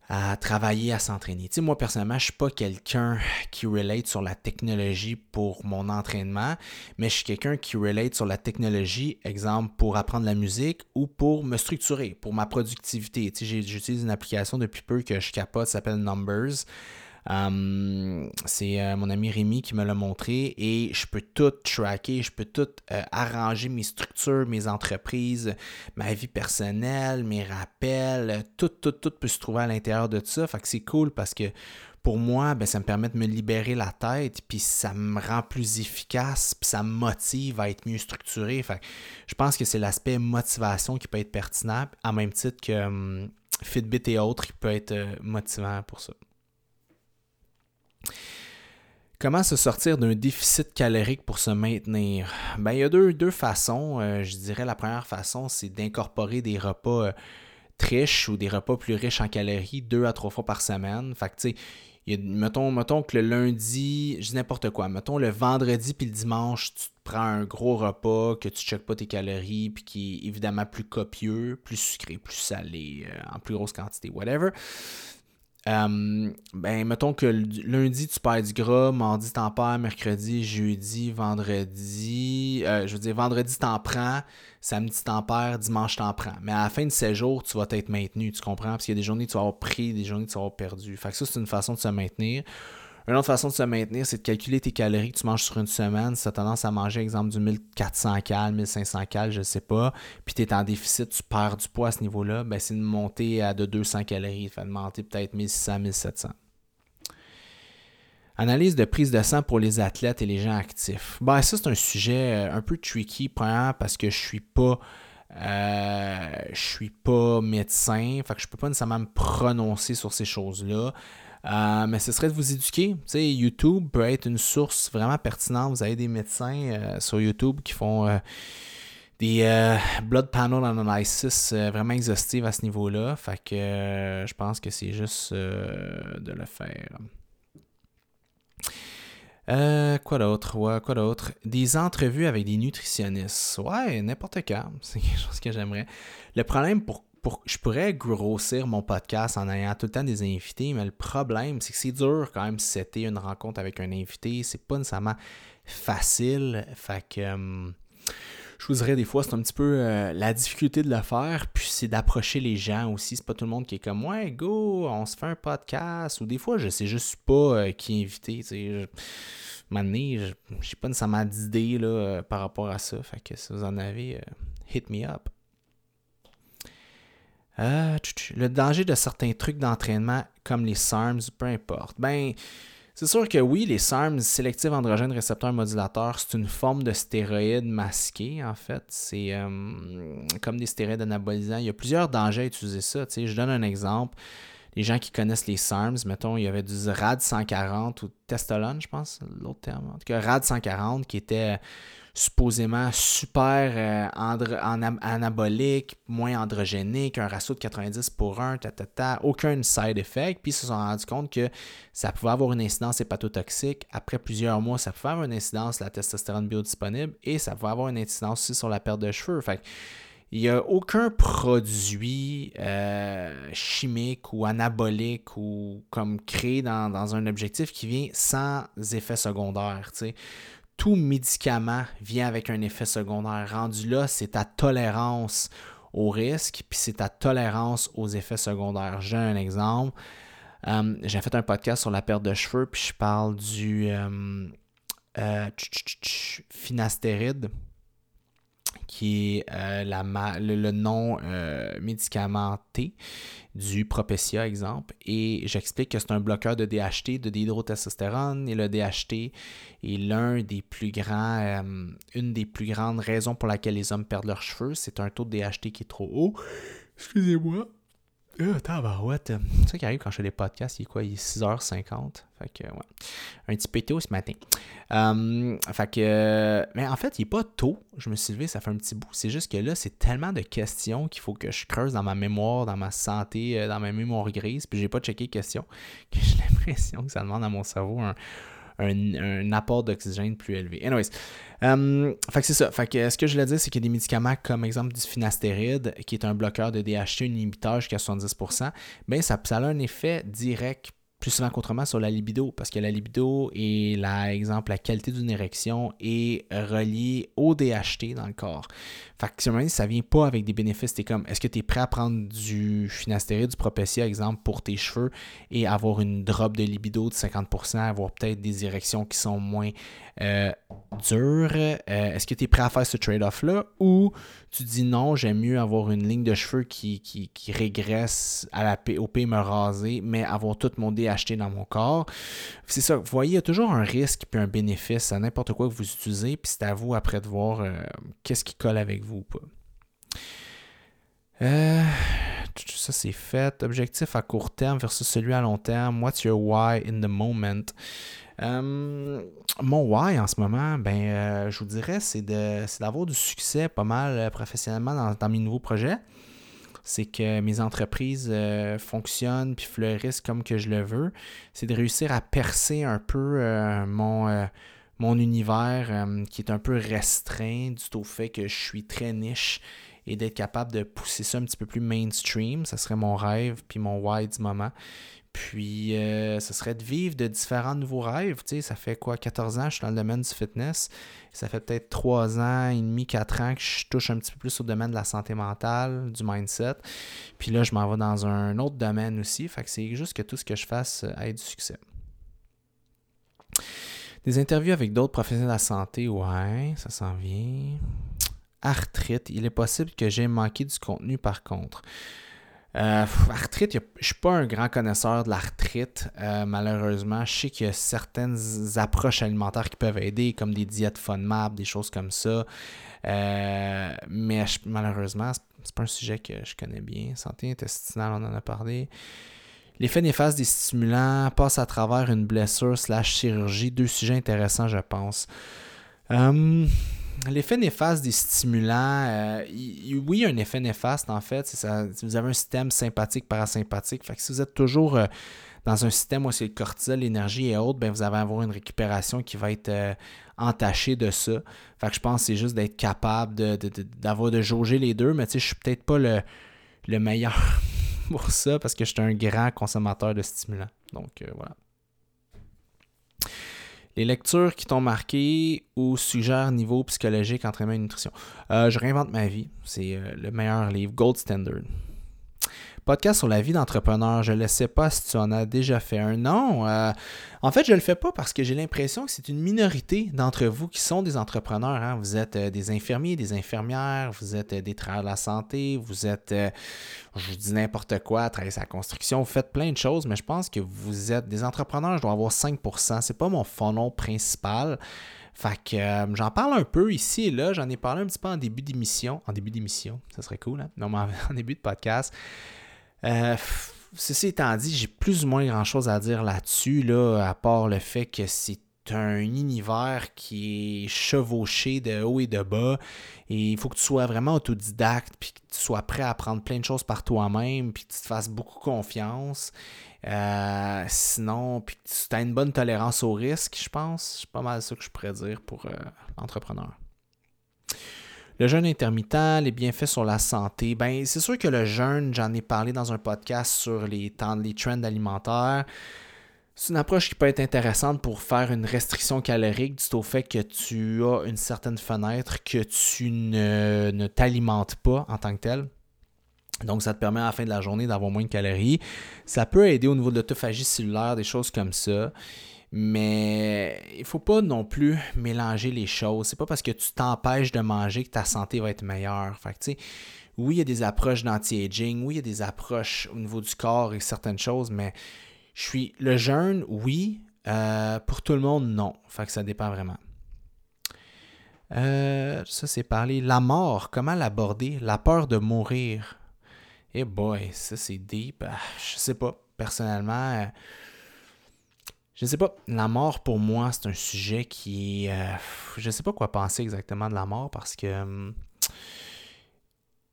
à travailler, à s'entraîner. Tu sais, moi, personnellement, je suis pas quelqu'un qui relate sur la technologie pour mon entraînement, mais je suis quelqu'un qui relate sur la technologie, exemple, pour apprendre la musique ou pour me structurer, pour ma productivité. Tu sais, j'utilise une application depuis peu que je capote, s'appelle Numbers. C'est euh, mon ami Rémi qui me l'a montré et je peux tout tracker, je peux tout euh, arranger mes structures, mes entreprises, ma vie personnelle, mes rappels, tout, tout, tout peut se trouver à l'intérieur de ça. Fait que c'est cool parce que pour moi, ben, ça me permet de me libérer la tête, puis ça me rend plus efficace, puis ça me motive à être mieux structuré. Fait je pense que c'est l'aspect motivation qui peut être pertinent, à même titre que hum, Fitbit et autres, qui peut être euh, motivant pour ça. Comment se sortir d'un déficit calorique pour se maintenir? Ben, il y a deux, deux façons. Euh, je dirais la première façon, c'est d'incorporer des repas euh, triches ou des repas plus riches en calories deux à trois fois par semaine. Fait que, tu sais, mettons, mettons que le lundi, je dis n'importe quoi, mettons le vendredi puis le dimanche, tu te prends un gros repas, que tu ne checkes pas tes calories, puis qui est évidemment plus copieux, plus sucré, plus salé, euh, en plus grosse quantité, whatever. Euh, ben, mettons que lundi, tu perds du gras, mardi, t'en perds, mercredi, jeudi, vendredi. Euh, je veux dire, vendredi, t'en prends, samedi, t'en perds, dimanche, t'en prends. Mais à la fin de ces jours, tu vas être maintenu, tu comprends? Parce qu'il y a des journées, tu vas avoir pris, des journées, tu vas avoir perdu. Fait que ça, c'est une façon de se maintenir. Une autre façon de se maintenir, c'est de calculer tes calories que tu manges sur une semaine. Si tu as tendance à manger, exemple, du 1400 cal, 1500 cal, je ne sais pas, puis tu es en déficit, tu perds du poids à ce niveau-là, ben, c'est de monter à de 200 calories. Fait de monter peut-être 1600, 1700. Analyse de prise de sang pour les athlètes et les gens actifs. Ben, ça, c'est un sujet euh, un peu tricky, premièrement parce que je suis pas. Euh, je suis pas médecin, fait que je peux pas nécessairement me prononcer sur ces choses-là. Euh, mais ce serait de vous éduquer. YouTube peut être une source vraiment pertinente. Vous avez des médecins euh, sur YouTube qui font euh, des blood panel analysis vraiment exhaustives à ce niveau-là. Fait que je pense que c'est juste de le faire. quoi d'autre? Ouais, quoi d'autre? Des entrevues avec des nutritionnistes. Ouais, n'importe quand. C'est quelque chose que j'aimerais. Le problème pour je pourrais grossir mon podcast en ayant tout le temps des invités, mais le problème, c'est que c'est dur quand même c'était une rencontre avec un invité. C'est pas nécessairement facile. Fait que euh, je vous dirais des fois, c'est un petit peu euh, la difficulté de le faire, puis c'est d'approcher les gens aussi. C'est pas tout le monde qui est comme Ouais, go, on se fait un podcast. Ou des fois, je sais juste pas euh, qui inviter. Je, je j'ai pas nécessairement d'idée par rapport à ça. Fait que si vous en avez, hit me up. Euh, le danger de certains trucs d'entraînement comme les SARMs, peu importe. Ben, c'est sûr que oui, les SARMs, sélectifs androgènes récepteurs modulateurs, c'est une forme de stéroïde masqué, en fait. C'est euh, comme des stéroïdes anabolisants. Il y a plusieurs dangers à utiliser ça. Je donne un exemple. les gens qui connaissent les SARMs, mettons, il y avait du RAD 140 ou Testolone, je pense, l'autre terme. En tout cas, RAD 140 qui était supposément super euh, anabolique, moins androgénique, un ratio de 90 pour 1, ta, aucun side effect. Puis ils se sont rendus compte que ça pouvait avoir une incidence hépatotoxique. Après plusieurs mois, ça pouvait avoir une incidence la testostérone biodisponible et ça pouvait avoir une incidence aussi sur la perte de cheveux. Fait il n'y a aucun produit euh, chimique ou anabolique ou comme créé dans, un objectif qui vient sans effet secondaire. Tout médicament vient avec un effet secondaire. Rendu là, c'est ta tolérance au risque, puis c'est ta tolérance aux effets secondaires. J'ai un exemple. Euh, j'ai fait un podcast sur la perte de cheveux, puis je parle du euh, euh, finastéride qui est euh, la, le, nom euh, médicamenté du Propecia, exemple. Et j'explique que c'est un bloqueur de DHT, de dihydrotestostérone. Et le DHT est l'un des plus grands, euh, une des plus grandes raisons pour laquelle les hommes perdent leurs cheveux. C'est un taux de DHT qui est trop haut. Excusez-moi. Ah, tabarouette. C'est ça qui arrive quand je fais des podcasts, il est quoi? Il est 6h50. Fait que, ouais. Un petit peu tôt ce matin. Hum, fait que, mais en fait, il n'est pas tôt. Je me suis levé, ça fait un petit bout. C'est juste que là, c'est tellement de questions qu'il faut que je creuse dans ma mémoire, dans ma santé, euh, dans ma mémoire grise. Puis j'ai pas checké les questions. Que j'ai l'impression que ça demande à mon cerveau un, un, apport d'oxygène plus élevé. Anyways, um, fait que c'est ça. Fait que ce que je voulais dire, c'est qu'il y a des médicaments comme exemple du finastéride, qui est un bloqueur de DHT, un inhibiteur jusqu'à 70%, ben ça, ça a un effet direct plus souvent qu'autrement sur la libido, parce que la libido et la, exemple, la qualité d'une érection est reliée au DHT dans le corps. Fait que ça vient pas avec des bénéfices. T'es comme, est-ce que tu es prêt à prendre du finastéride, du propecia, exemple, pour tes cheveux et avoir une drop de libido de 50%, avoir peut-être des érections qui sont moins euh, dures? Euh, est-ce que tu es prêt à faire ce trade-off-là ou tu dis non, j'aime mieux avoir une ligne de cheveux qui, qui, régresse à la, au pays me raser, mais avoir tout mon DHT dans mon corps. C'est ça, vous voyez, il y a toujours un risque puis un bénéfice à n'importe quoi que vous utilisez, puis c'est à vous après de voir euh, qu'est-ce qui colle avec vous ou pas. Euh, tout ça c'est fait. Objectif à court terme versus celui à long terme. What's your why in the moment? Euh, mon why en ce moment, ben, euh, je vous dirais, c'est d'avoir du succès pas mal euh, professionnellement dans, mes nouveaux projets. C'est que mes entreprises fonctionnent puis fleurissent comme que je le veux. C'est de réussir à percer un peu mon, mon univers qui est un peu restreint du tout fait que je suis très niche et d'être capable de pousser ça un petit peu plus mainstream. Ça serait mon rêve puis mon why du moment. Puis, euh, ce serait de vivre de différents nouveaux rêves. Tu sais, ça fait quoi, 14 ans que je suis dans le domaine du fitness? Ça fait peut-être 3 ans et demi, 4 ans que je touche un petit peu plus au domaine de la santé mentale, du mindset. Puis là, je m'en vais dans un autre domaine aussi. Fait que c'est juste que tout ce que je fasse ait du succès. Des interviews avec d'autres professionnels de la santé, ouais, ça s'en vient. Arthrite, il est possible que j'ai manqué du contenu par contre. Euh, arthrite, je ne suis pas un grand connaisseur de l'arthrite, euh, malheureusement. Je sais qu'il y a certaines approches alimentaires qui peuvent aider, comme des diètes FODMAP, des choses comme ça. Euh, mais malheureusement, c'est pas un sujet que je connais bien. Santé intestinale, on en a parlé. L'effet néfaste des stimulants passe à travers une blessure slash chirurgie. Deux sujets intéressants, je pense. Hum, L'effet néfaste des stimulants, euh, oui, il y a un effet néfaste en fait. Ça, vous avez un système sympathique, parasympathique. Fait que si vous êtes toujours euh, dans un système où c'est le cortisol, l'énergie est haute, ben vous allez avoir une récupération qui va être euh, entachée de ça. Fait que je pense que c'est juste d'être capable d'avoir de, jauger les deux, mais tu sais, je suis peut-être pas le, le meilleur pour ça parce que je suis un grand consommateur de stimulants. Donc voilà. Les lectures qui t'ont marqué ou suggèrent niveau psychologique, entraînement et nutrition. Euh, je réinvente ma vie. C'est euh, le meilleur livre, Gold Standard. Podcast sur la vie d'entrepreneur. Je ne sais pas si tu en as déjà fait un. Non. Euh, en fait, je ne le fais pas parce que j'ai l'impression que c'est une minorité d'entre vous qui sont des entrepreneurs. Hein. Vous êtes euh, des infirmiers, des infirmières, vous êtes euh, des travailleurs de la santé, vous êtes, je dis n'importe quoi, travaillez sa construction, vous faites plein de choses, mais je pense que vous êtes des entrepreneurs, je dois avoir 5%. C'est pas mon funnel principal. Fait que j'en parle un peu ici et là. J'en ai parlé un petit peu en début d'émission. En début d'émission, ça serait cool, hein? Non, mais en début de podcast. Euh, ceci étant dit, j'ai plus ou moins grand-chose à dire là-dessus, là, à part le fait que c'est un univers qui est chevauché de haut et de bas. Et il faut que tu sois vraiment autodidacte, puis que tu sois prêt à apprendre plein de choses par toi-même, puis que tu te fasses beaucoup confiance. Euh, sinon, puis que tu as une bonne tolérance au risque, je pense. C'est pas mal ça que je pourrais dire pour euh, l'entrepreneur. Le jeûne intermittent, les bienfaits sur la santé. Ben, c'est sûr que le jeûne, j'en ai parlé dans un podcast sur les, temps, les trends alimentaires. C'est une approche qui peut être intéressante pour faire une restriction calorique du au fait que tu as une certaine fenêtre que tu ne, ne t'alimentes pas en tant que tel. Donc, ça te permet à la fin de la journée d'avoir moins de calories. Ça peut aider au niveau de l'autophagie cellulaire, des choses comme ça. Mais il faut pas non plus mélanger les choses. C'est pas parce que tu t'empêches de manger que ta santé va être meilleure. Fait oui, il y a des approches d'anti-aging, oui, il y a des approches au niveau du corps et certaines choses, mais je suis le jeûne, oui. Euh, pour tout le monde, non. Fait que ça dépend vraiment. Euh, ça, c'est parler. La mort, comment l'aborder? La peur de mourir. Eh boy, ça c'est deep. Ah, je sais pas. Personnellement, euh, je sais pas. La mort, pour moi, c'est un sujet qui. Euh, je sais pas quoi penser exactement de la mort parce que. Hum,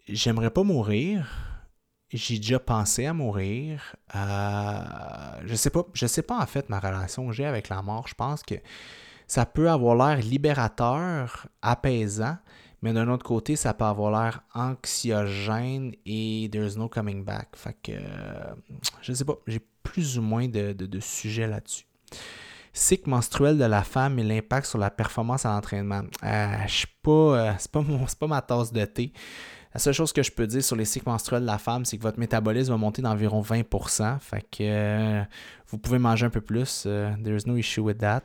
j'aimerais pas mourir. J'ai déjà pensé à mourir. Euh, je sais pas. Je sais pas en fait ma relation que j'ai avec la mort. Je pense que ça peut avoir l'air libérateur, apaisant, mais d'un autre côté, ça peut avoir l'air anxiogène et there's no coming back. Fait que, euh, je sais pas, j'ai plus ou moins de, de sujets là-dessus cycle menstruel de la femme et l'impact sur la performance à l'entraînement. Euh, je suis pas, euh, c'est pas, pas ma tasse de thé. La seule chose que je peux dire sur les cycles menstruels de la femme, c'est que votre métabolisme va monter d'environ 20%. Fait que euh, vous pouvez manger un peu plus. there's no issue with that.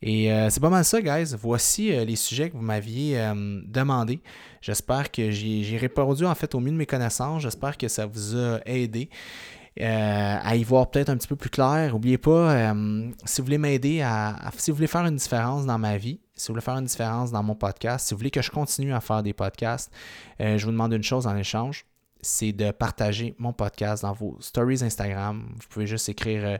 Et c'est pas mal ça, guys. Voici les sujets que vous m'aviez demandé. J'espère que j'ai répondu en fait au mieux de mes connaissances. J'espère que ça vous a aidé. Euh, à y voir peut-être un petit peu plus clair. N'oubliez pas, euh, si vous voulez m'aider à, Si vous voulez faire une différence dans ma vie, si vous voulez faire une différence dans mon podcast, si vous voulez que je continue à faire des podcasts, euh, je vous demande une chose en échange c'est de partager mon podcast dans vos stories Instagram. Vous pouvez juste écrire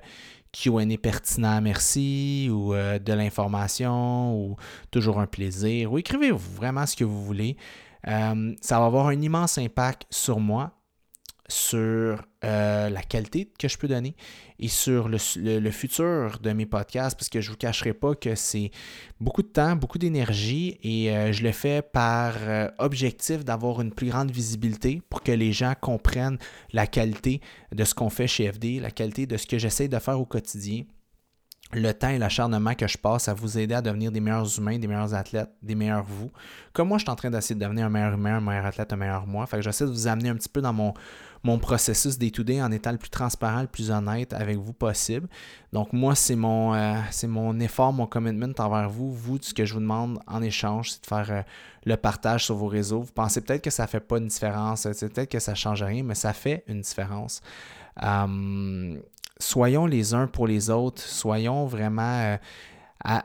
QA pertinent, merci, ou de l'information, ou toujours un plaisir, ou écrivez vraiment ce que vous voulez. ça va avoir un immense impact sur moi sur euh, la qualité que je peux donner et sur le, futur de mes podcasts, parce que je ne vous cacherai pas que c'est beaucoup de temps, beaucoup d'énergie et euh, je le fais par euh, objectif d'avoir une plus grande visibilité pour que les gens comprennent la qualité de ce qu'on fait chez FD, la qualité de ce que j'essaie de faire au quotidien le temps et l'acharnement que je passe à vous aider à devenir des meilleurs humains, des meilleurs athlètes, des meilleurs vous. Comme moi, je suis en train d'essayer de devenir un meilleur humain, un meilleur athlète, un meilleur moi. Fait que j'essaie de vous amener un petit peu dans mon, processus day-to-day en étant le plus transparent, le plus honnête avec vous possible. Donc moi, c'est mon, euh, c'est mon effort, mon commitment envers vous. Vous, ce que je vous demande en échange, c'est de faire euh, le partage sur vos réseaux. Vous pensez peut-être que ça ne fait pas une différence, peut-être que ça ne change rien, mais ça fait une différence. Hum, soyons les uns pour les autres, soyons vraiment... Euh,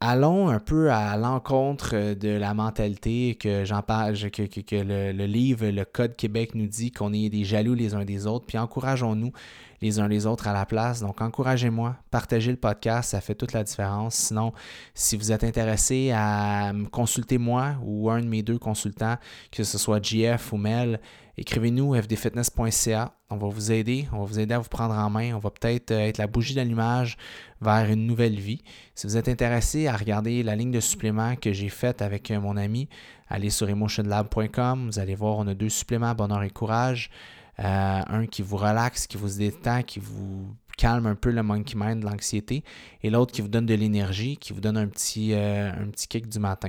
allons un peu à l'encontre de la mentalité que j'en parle, que, le, livre, le Code Québec nous dit qu'on est des jaloux les uns des autres, puis encourageons-nous les uns les autres à la place. Donc, encouragez-moi, partagez le podcast, ça fait toute la différence. Sinon, si vous êtes intéressé à consulter moi ou un de mes deux consultants, que ce soit JF ou Mel, écrivez-nous fdfitness.ca. On va vous aider, on va vous aider à vous prendre en main. On va peut-être euh, être la bougie d'allumage vers une nouvelle vie. Si vous êtes intéressé à regarder la ligne de suppléments que j'ai faite avec euh, mon ami, allez sur emotionlab.com. Vous allez voir, on a deux suppléments, bonheur et courage. Euh, un qui vous relaxe, qui vous détend, qui vous calme un peu le monkey mind, l'anxiété, et l'autre qui vous donne de l'énergie, qui vous donne un petit, euh, un petit kick du matin.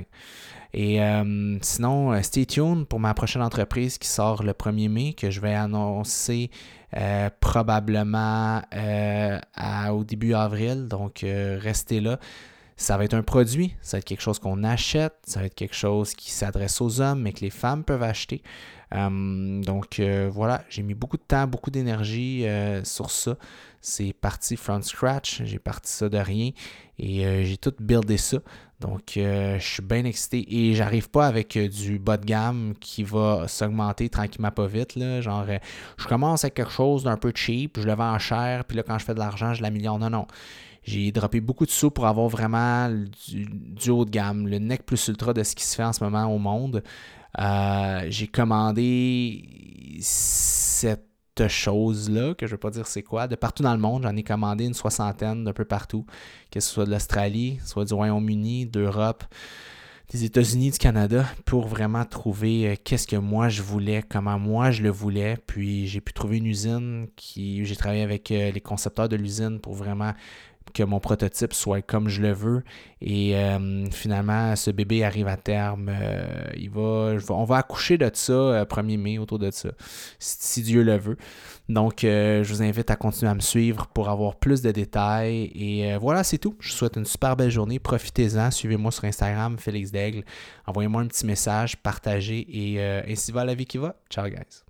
Et euh, sinon, stay tuned pour ma prochaine entreprise qui sort le 1er mai, que je vais annoncer probablement au début avril. Donc, restez là. Ça va être un produit, ça va être quelque chose qu'on achète, ça va être quelque chose qui s'adresse aux hommes, mais que les femmes peuvent acheter. Euh, donc euh, voilà, j'ai mis beaucoup de temps, beaucoup d'énergie euh, sur ça. C'est parti from scratch, j'ai parti ça de rien et j'ai tout buildé ça. Donc je suis bien excité et j'arrive pas avec du bas de gamme qui va s'augmenter tranquillement pas vite. Là. Genre, je commence avec quelque chose d'un peu cheap, je le vends cher, puis là quand je fais de l'argent, je l'améliore. Non, non. J'ai droppé beaucoup de sous pour avoir vraiment du, haut de gamme, le neck plus ultra de ce qui se fait en ce moment au monde. Euh, j'ai commandé cette chose-là, que je ne vais pas dire c'est quoi, de partout dans le monde. J'en ai commandé une soixantaine d'un peu partout, que ce soit de l'Australie, soit du Royaume-Uni, d'Europe, des États-Unis, du Canada, pour vraiment trouver euh, qu'est-ce que moi je voulais, comment moi je le voulais. Puis j'ai pu trouver une usine qui. J'ai travaillé avec euh, les concepteurs de l'usine pour vraiment que mon prototype soit comme je le veux. Et euh, finalement, ce bébé arrive à terme. Euh, il va, on va accoucher de ça 1er euh, mai, autour de ça, si, Dieu le veut. Donc, je vous invite à continuer à me suivre pour avoir plus de détails. Et voilà, c'est tout. Je vous souhaite une super belle journée. Profitez-en. Suivez-moi sur Instagram, Félix Daigle. Envoyez-moi un petit message, partagez et ainsi va la vie qui va. Ciao, guys.